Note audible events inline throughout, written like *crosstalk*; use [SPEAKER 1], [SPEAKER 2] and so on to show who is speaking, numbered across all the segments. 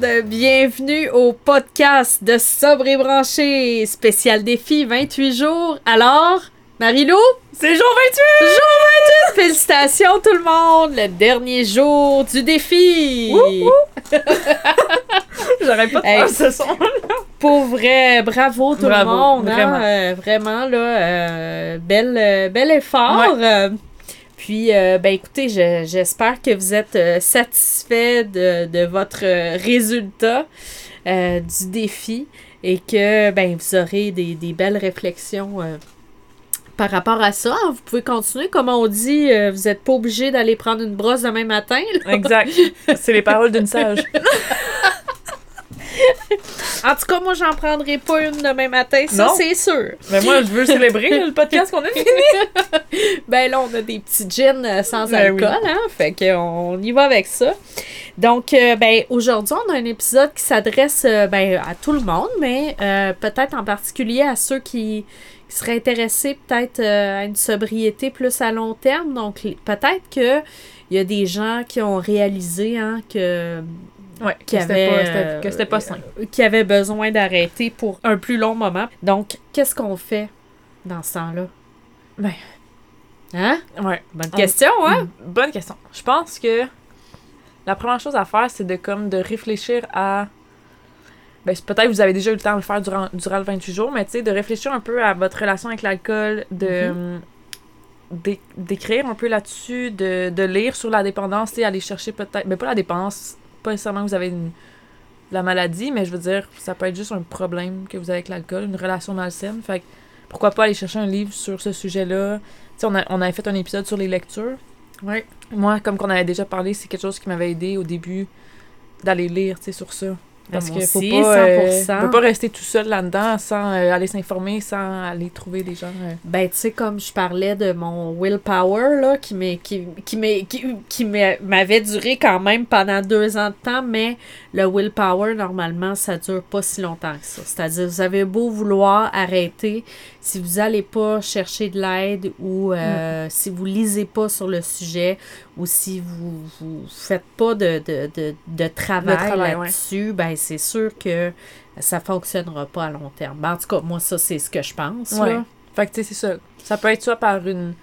[SPEAKER 1] Bienvenue au podcast de Sobre et Branché, spécial défi 28 jours. Alors, Marilou?
[SPEAKER 2] C'est jour 28!
[SPEAKER 1] Jour 28! Félicitations tout le monde! Le dernier jour du défi! *laughs*
[SPEAKER 2] J'arrête pas de
[SPEAKER 1] Hey.
[SPEAKER 2] ce son
[SPEAKER 1] Pour vrai, bravo tout
[SPEAKER 2] Bravo,
[SPEAKER 1] le monde! hein,
[SPEAKER 2] vraiment.
[SPEAKER 1] euh, vraiment, là, euh, bel, euh, bel effort! Puis, euh, ben écoutez, je- j'espère que vous êtes euh, satisfait de, de votre euh, résultat euh, du défi et que ben vous aurez des, des belles réflexions par rapport à ça. Vous pouvez continuer. Comme on dit, vous n'êtes pas obligé d'aller prendre une brosse demain matin. là.
[SPEAKER 2] Exact. C'est les paroles d'une sage. *laughs*
[SPEAKER 1] En tout cas, moi, j'en prendrai pas une demain matin, ça c'est sûr.
[SPEAKER 2] Mais moi, je veux célébrer le podcast qu'on a fini. *laughs*
[SPEAKER 1] Ben là, on a des petits gins euh, sans
[SPEAKER 2] Ben oui.
[SPEAKER 1] alcool, hein? Fait qu'on y va avec ça. Donc, euh, ben, aujourd'hui, on a un épisode qui s'adresse euh, ben, à tout le monde, mais euh, peut-être en particulier à ceux qui, qui seraient intéressés peut-être à une sobriété plus à long terme. Donc, peut-être que il y a des gens qui ont réalisé hein, que
[SPEAKER 2] Ouais,
[SPEAKER 1] Qui avait,
[SPEAKER 2] pas,
[SPEAKER 1] euh,
[SPEAKER 2] que c'était pas sain.
[SPEAKER 1] qui avaient besoin d'arrêter pour un plus long moment. Donc, qu'est-ce qu'on fait dans ce temps-là?
[SPEAKER 2] Ben.
[SPEAKER 1] Hein?
[SPEAKER 2] Ouais.
[SPEAKER 1] Bonne
[SPEAKER 2] On-
[SPEAKER 1] question, hein?
[SPEAKER 2] Bonne question. Je pense que la première chose à faire, c'est de comme de réfléchir à. Ben, peut-être que vous avez déjà eu le temps de le faire durant, durant le 28 jours, mais tu sais, de réfléchir un peu à votre relation avec l'alcool, de.
[SPEAKER 1] Mm-hmm.
[SPEAKER 2] d'é- d'écrire un peu là-dessus, de, de lire sur la dépendance, sais, aller chercher peut-être. Mais pas la dépendance, pas nécessairement que vous avez une, la maladie, mais je veux dire, ça peut être juste un problème que vous avez avec l'alcool, une relation malsaine. Fait que pourquoi pas aller chercher un livre sur ce sujet-là? On, a, on avait fait un épisode sur les lectures.
[SPEAKER 1] Oui.
[SPEAKER 2] Moi, comme qu'on avait déjà parlé, c'est quelque chose qui m'avait aidé au début d'aller lire, tu sais, sur ça. Parce
[SPEAKER 1] moi
[SPEAKER 2] qu'il faut euh,
[SPEAKER 1] 100%.
[SPEAKER 2] on peut pas rester tout seul là-dedans sans euh, aller s'informer, sans aller trouver des gens. euh.
[SPEAKER 1] Ben, tu sais, comme je parlais de mon willpower, là, qui m'est- qui, qui, qui, qui m'avait duré quand même pendant deux ans de temps, mais le willpower, normalement, ça dure pas si longtemps que ça. C'est-à-dire, vous avez beau vouloir arrêter, si vous allez pas chercher de l'aide ou euh, si vous lisez pas sur le sujet ou si vous, vous faites pas de, de, de, de travail,
[SPEAKER 2] travail, ouais.
[SPEAKER 1] là-dessus, ben, c'est sûr que ça fonctionnera pas à long terme. Ben, en tout cas, moi, ça, c'est ce que je pense.
[SPEAKER 2] Ouais.
[SPEAKER 1] là.
[SPEAKER 2] Fait que, tu sais, c'est ça. Ça peut être soit par une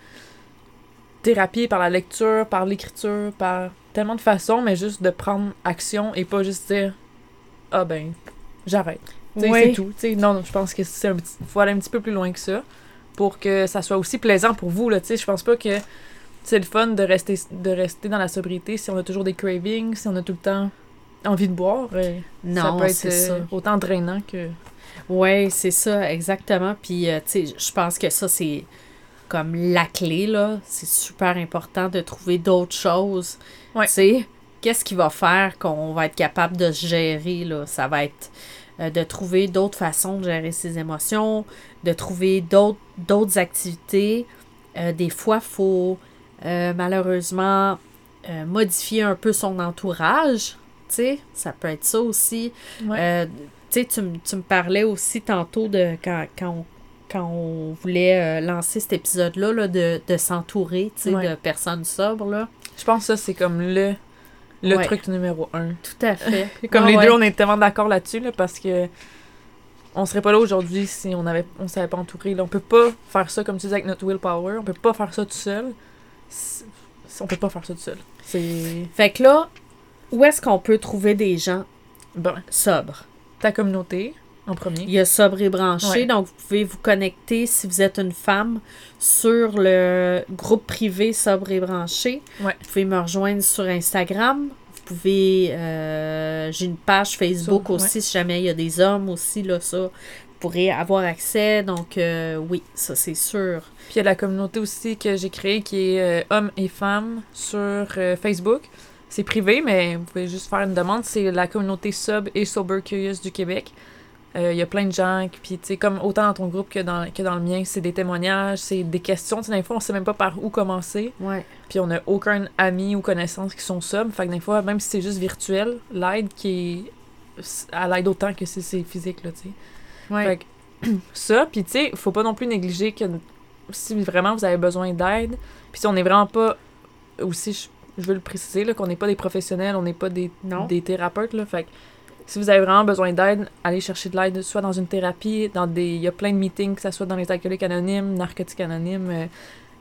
[SPEAKER 2] thérapie, par la lecture, par l'écriture, par tellement de façons, mais juste de prendre action et pas juste dire Ah ben, j'arrête. C'est tout. Non, non, je pense que c'est un petit... faut aller un petit peu plus loin que ça pour que ça soit aussi plaisant pour vous. Là, tu sais, je pense pas que c'est le fun de rester, de rester dans la sobriété si on a toujours des cravings, si on a tout le temps envie de boire. euh, ça
[SPEAKER 1] Non,
[SPEAKER 2] peut être
[SPEAKER 1] c'est
[SPEAKER 2] euh,
[SPEAKER 1] ça.
[SPEAKER 2] autant drainant que.
[SPEAKER 1] Oui, c'est ça, exactement. Puis, euh, tu sais, je pense que ça, c'est comme la clé, là. C'est super important de trouver d'autres choses.
[SPEAKER 2] Ouais.
[SPEAKER 1] Tu sais, qu'est-ce qui va faire qu'on va être capable de se gérer, là? Ça va être euh, de trouver d'autres façons de gérer ses émotions, de trouver d'autres d'autres activités. Euh, des fois, il faut malheureusement modifier un peu son entourage. Tu sais, ça peut être ça aussi.
[SPEAKER 2] Ouais.
[SPEAKER 1] Euh, tu sais, tu, me- tu me parlais aussi tantôt de quand, quand, on, quand on voulait euh, lancer cet épisode-là, là, de, de s'entourer, tu sais,
[SPEAKER 2] Ouais.
[SPEAKER 1] de personnes sobres, là.
[SPEAKER 2] Je pense que ça, c'est comme le, le
[SPEAKER 1] Ouais.
[SPEAKER 2] truc numéro un.
[SPEAKER 1] Tout à fait. *laughs*
[SPEAKER 2] Comme
[SPEAKER 1] Ah
[SPEAKER 2] les
[SPEAKER 1] ouais.
[SPEAKER 2] deux, on est tellement d'accord là-dessus, là, parce que on serait pas là aujourd'hui si on avait on s'avait pas entouré. Là. On peut pas faire ça, comme tu dis, avec notre willpower. On peut pas faire ça tout seul. On peut pas faire ça tout seul. C'est...
[SPEAKER 1] Fait que là, où est-ce qu'on peut trouver des gens
[SPEAKER 2] Bon,
[SPEAKER 1] sobres?
[SPEAKER 2] ta communauté, en premier.
[SPEAKER 1] Il y a Sobre et Branché,
[SPEAKER 2] Ouais.
[SPEAKER 1] donc vous pouvez vous connecter si vous êtes une femme sur le groupe privé Sobre et Branché.
[SPEAKER 2] Ouais.
[SPEAKER 1] Vous pouvez me rejoindre sur Instagram. Vous pouvez. euh, J'ai une page Facebook aussi, si jamais il y a des hommes aussi, là, ça. Vous pourrez avoir accès. Donc, euh, oui, ça, c'est sûr.
[SPEAKER 2] Puis il y a la communauté aussi que j'ai créée qui est euh, hommes et femmes sur Facebook. C'est privé, mais vous pouvez juste faire une demande. C'est la communauté Sub et Sober Curious du Québec. Euh, Il y a plein de gens, qui- puis tu sais, comme autant dans ton groupe que dans, que dans le mien, c'est des témoignages, c'est des questions. Tu sais, des fois, on sait même pas par où commencer,
[SPEAKER 1] Ouais.
[SPEAKER 2] puis on n'a aucun ami ou connaissance qui sont sobres. Fait que des fois, même si c'est juste virtuel, l'aide qui est. à l'aide autant que si c'est physique, là, tu sais.
[SPEAKER 1] Ouais.
[SPEAKER 2] Fait que *clears throat* ça, puis tu sais, faut pas non plus négliger que si vraiment vous avez besoin d'aide, puis si on n'est vraiment pas. Aussi, je, je veux le préciser, là, qu'on n'est pas des professionnels, on n'est pas des,
[SPEAKER 1] Non.
[SPEAKER 2] des thérapeutes, là. Fait que si vous avez vraiment besoin d'aide, allez chercher de l'aide, soit dans une thérapie, dans des. Il y a plein de meetings, que ce soit dans les alcooliques anonymes, narcotiques anonymes, euh,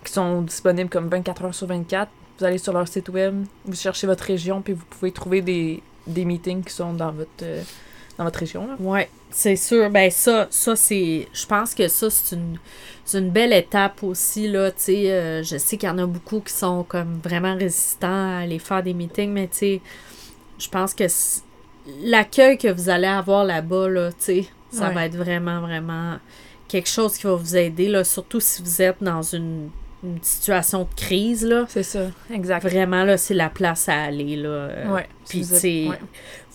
[SPEAKER 2] qui sont disponibles comme 24 heures sur 24. Vous allez sur leur site web, vous cherchez votre région, puis vous pouvez trouver des, des meetings qui sont dans votre, euh, dans votre région, là.
[SPEAKER 1] Ouais, c'est sûr. Ben ça, ça c'est. Je pense que ça, c'est une, c'est une belle étape aussi, là. Tu sais, euh, je sais qu'il y en a beaucoup qui sont comme vraiment résistants à aller faire des meetings, mais tu sais, je pense que l'accueil que vous allez avoir là-bas, là, tu sais, ça
[SPEAKER 2] Ouais.
[SPEAKER 1] va être vraiment, vraiment quelque chose qui va vous aider, là. Surtout si vous êtes dans une, une situation de crise, là.
[SPEAKER 2] C'est ça, exact.
[SPEAKER 1] Vraiment, là, c'est la place à aller, là.
[SPEAKER 2] Ouais.
[SPEAKER 1] puis
[SPEAKER 2] si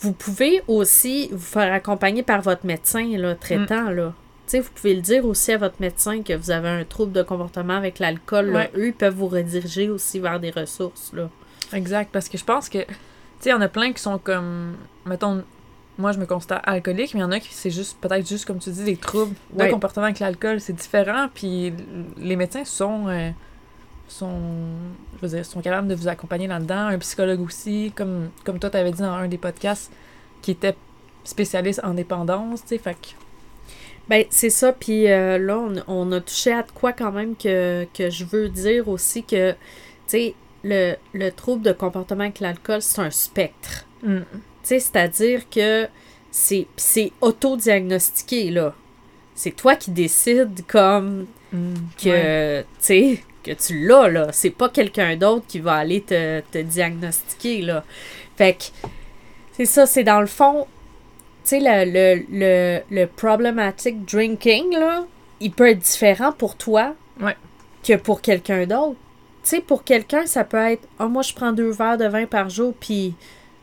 [SPEAKER 2] vous ouais.
[SPEAKER 1] pouvez aussi vous faire accompagner par votre médecin là, traitant.
[SPEAKER 2] Mm.
[SPEAKER 1] Là. Tu sais, vous pouvez le dire aussi à votre médecin que vous avez un trouble de comportement avec l'alcool. là.
[SPEAKER 2] Ouais.
[SPEAKER 1] Eux, ils peuvent vous rediriger aussi vers des ressources. Là.
[SPEAKER 2] Exact, parce que je pense que, tu sais, il y en a plein qui sont comme, mettons, moi je me considère alcoolique, mais il y en a qui c'est juste, peut-être juste, comme tu dis, des troubles
[SPEAKER 1] Ouais.
[SPEAKER 2] de comportement avec l'alcool, c'est différent, puis les médecins sont, euh, sont, je veux dire, sont capables de vous accompagner là-dedans, un psychologue aussi, comme, comme toi t'avais dit dans un des podcasts, qui était spécialiste en dépendance, tu sais, fait que,
[SPEAKER 1] Ben, c'est ça. Puis euh, là, on, on a touché à de quoi quand même que, que je veux dire aussi que, tu sais, le, le trouble de comportement avec l'alcool, c'est un spectre.
[SPEAKER 2] mm,
[SPEAKER 1] c'est-à-dire que c'est c'est auto-diagnostiqué, là. C'est toi qui décides comme
[SPEAKER 2] mm,
[SPEAKER 1] que,
[SPEAKER 2] ouais.
[SPEAKER 1] tu que tu l'as, là. C'est pas quelqu'un d'autre qui va aller te, te diagnostiquer, là. Fait que, c'est ça, c'est dans le fond, tu sais, le, le, le, le problematic drinking, là, il peut être différent pour toi
[SPEAKER 2] Ouais.
[SPEAKER 1] que pour quelqu'un d'autre. Tu sais, pour quelqu'un, ça peut être, ah, moi, je prends deux verres de vin par jour, puis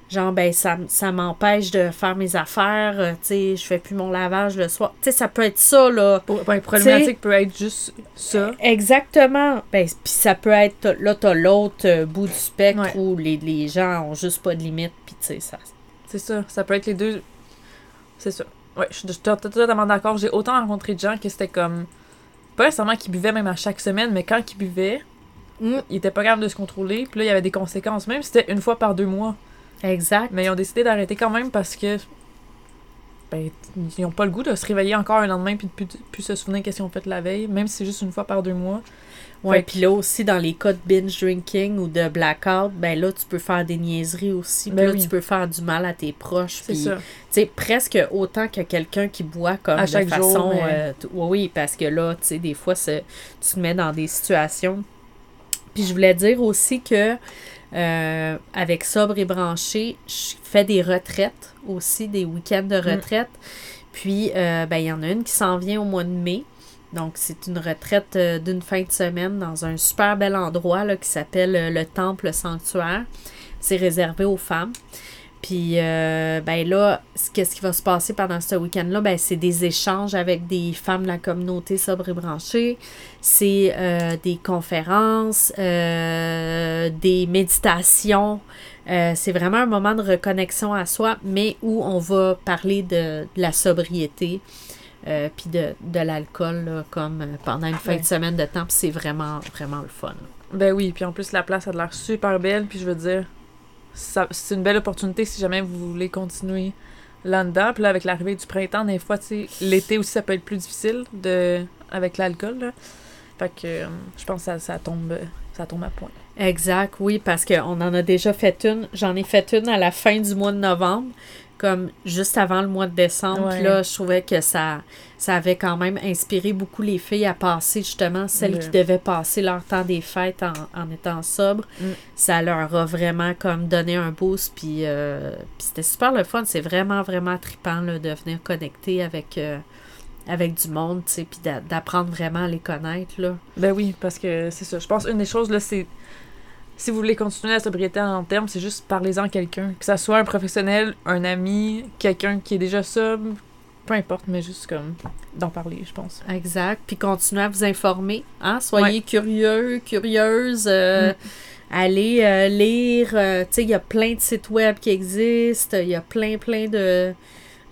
[SPEAKER 1] genre, ben, ça, ça m'empêche de faire mes affaires, euh, tu sais, je fais plus mon lavage le soir. Tu sais, ça peut être ça, là.
[SPEAKER 2] Ouais, problématique peut être juste ça.
[SPEAKER 1] Exactement. Ben, puis ça peut être, là, t'as l'autre euh, bout du spectre
[SPEAKER 2] Ouais.
[SPEAKER 1] où les, les gens ont juste pas de limite, puis tu sais, ça.
[SPEAKER 2] C'est ça, ça peut être les deux. C'est ça. Ouais, je suis totalement d'accord. J'ai autant rencontré de gens que c'était comme. Pas nécessairement qu'ils buvaient même à chaque semaine, mais quand ils buvaient,
[SPEAKER 1] Mm.
[SPEAKER 2] ils étaient pas capables de se contrôler. Puis là, il y avait des conséquences, même si c'était une fois par deux mois.
[SPEAKER 1] Exact.
[SPEAKER 2] Mais ils ont décidé d'arrêter quand même parce que. Ben, ils ont pas le goût de se réveiller encore un lendemain puis de plus, plus se souvenir qu'est-ce qu'ils ont fait la veille, même si c'est juste une fois par deux mois.
[SPEAKER 1] Ouais, puis là aussi, dans les cas de binge drinking ou de blackout, ben là, tu peux faire des niaiseries aussi.
[SPEAKER 2] Ben
[SPEAKER 1] là,
[SPEAKER 2] oui.
[SPEAKER 1] tu peux faire du mal à tes proches.
[SPEAKER 2] C'est ça.
[SPEAKER 1] Tu sais, presque autant que quelqu'un qui boit comme
[SPEAKER 2] À
[SPEAKER 1] de
[SPEAKER 2] chaque jour,
[SPEAKER 1] façon...
[SPEAKER 2] mais-
[SPEAKER 1] euh, oui, oui, parce que là, tu sais, des fois, tu te mets dans des situations... Puis je voulais dire aussi que euh, avec Sobre et Branché, je fais des retraites aussi, des week-ends de
[SPEAKER 2] Mm.
[SPEAKER 1] retraite. Puis, euh, ben, il y en a une qui s'en vient au mois de mai. Donc, c'est une retraite euh, d'une fin de semaine dans un super bel endroit là, qui s'appelle le Temple Sanctuaire. C'est réservé aux femmes. Puis, euh, ben là, qu'est-ce qui va se passer pendant ce week-end-là? Ben, c'est des échanges avec des femmes de la communauté sobre et branchée. C'est euh, des conférences, euh, des méditations. C'est vraiment un moment de reconnexion à soi, mais où on va parler de, de la sobriété. puis de, de l'alcool comme pendant une fin
[SPEAKER 2] Ouais.
[SPEAKER 1] de semaine de temps, c'est vraiment, vraiment le fun.
[SPEAKER 2] Ben oui, puis en plus, la place a l'air super belle, puis je veux dire, c'est une belle opportunité si jamais vous voulez continuer là-dedans. Puis là, avec l'arrivée du printemps, des fois, l'été aussi, ça peut être plus difficile avec l'alcool. Fait que euh, je pense que ça tombe, ça tombe à point.
[SPEAKER 1] Exact, oui, parce qu'on en a déjà fait une. J'en ai fait une à la fin du mois de novembre, comme juste avant le mois de décembre. Puis
[SPEAKER 2] Ouais.
[SPEAKER 1] là, je trouvais que ça, ça avait quand même inspiré beaucoup les filles à passer, justement, celles
[SPEAKER 2] Le-
[SPEAKER 1] qui devaient passer leur temps des fêtes en, en étant sobres.
[SPEAKER 2] Mm.
[SPEAKER 1] Ça leur a vraiment comme donné un boost. Puis, euh, puis c'était super le fun. C'est vraiment, vraiment trippant là, de venir connecter avec, euh, avec du monde, tu sais, puis d'a- d'apprendre vraiment à les connaître, là.
[SPEAKER 2] Ben oui, parce que c'est ça. Je pense une des choses, là, c'est. Si vous voulez continuer la sobriété à long terme, c'est juste parlez-en à quelqu'un. Que ça soit un professionnel, un ami, quelqu'un qui est déjà sobre, peu importe, mais juste comme d'en parler, je pense.
[SPEAKER 1] Exact. Puis continuez à vous informer. Hein? Soyez curieux, curieuses. euh,
[SPEAKER 2] Mm.
[SPEAKER 1] Allez euh, lire. euh, tu sais, il y a plein de sites web qui existent. Il y a plein, plein de,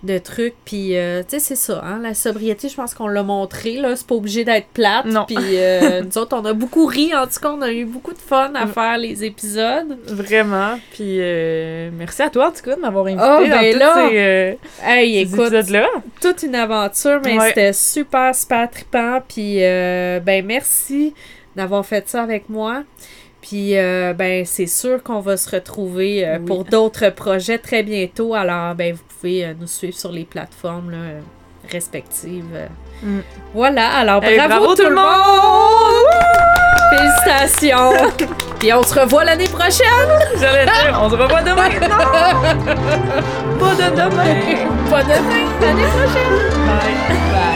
[SPEAKER 1] de trucs. Puis, euh, tu sais, c'est ça. Hein? La sobriété, je pense qu'on l'a montré. là C'est pas obligé d'être plate.
[SPEAKER 2] Non.
[SPEAKER 1] Puis, euh, *laughs* nous autres, on a beaucoup ri. En tout cas, on a eu beaucoup de fun à
[SPEAKER 2] Mm.
[SPEAKER 1] faire les épisodes.
[SPEAKER 2] Vraiment. Puis euh, merci à toi, en tout cas, de m'avoir invité
[SPEAKER 1] Oh,
[SPEAKER 2] dans
[SPEAKER 1] ben
[SPEAKER 2] tous
[SPEAKER 1] là.
[SPEAKER 2] ces, euh,
[SPEAKER 1] Hey,
[SPEAKER 2] ces
[SPEAKER 1] écoute,
[SPEAKER 2] épisodes-là.
[SPEAKER 1] toute une aventure, mais
[SPEAKER 2] Ouais.
[SPEAKER 1] c'était super, super trippant. Puis, euh, ben, merci d'avoir fait ça avec moi. Puis, euh, ben, c'est sûr qu'on va se retrouver euh,
[SPEAKER 2] Oui.
[SPEAKER 1] pour d'autres projets très bientôt. Alors, ben, vous pouvez euh, nous suivre sur les plateformes là, respectives.
[SPEAKER 2] Mm.
[SPEAKER 1] Voilà, alors bravo, tout le monde! Félicitations! *laughs* Puis on se revoit l'année prochaine!
[SPEAKER 2] J'allais dire, on se revoit demain. Non! *laughs* Pas de demain.
[SPEAKER 1] Pas demain, l'année prochaine!
[SPEAKER 2] Bye.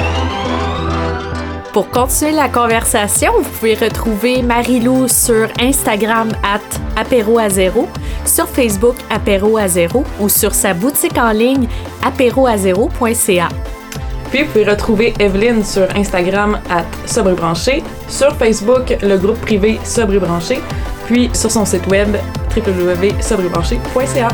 [SPEAKER 1] Pour continuer la conversation, vous pouvez retrouver Marie-Lou sur Instagram at apéro à sur Facebook apéro à zéro ou sur sa boutique en ligne apéroazéro.ca.
[SPEAKER 2] Puis vous pouvez retrouver Evelyne sur Instagram à Sobre et Branché, sur Facebook le groupe privé Sobre et Branché, puis sur son site web www.sobrebranché.ca.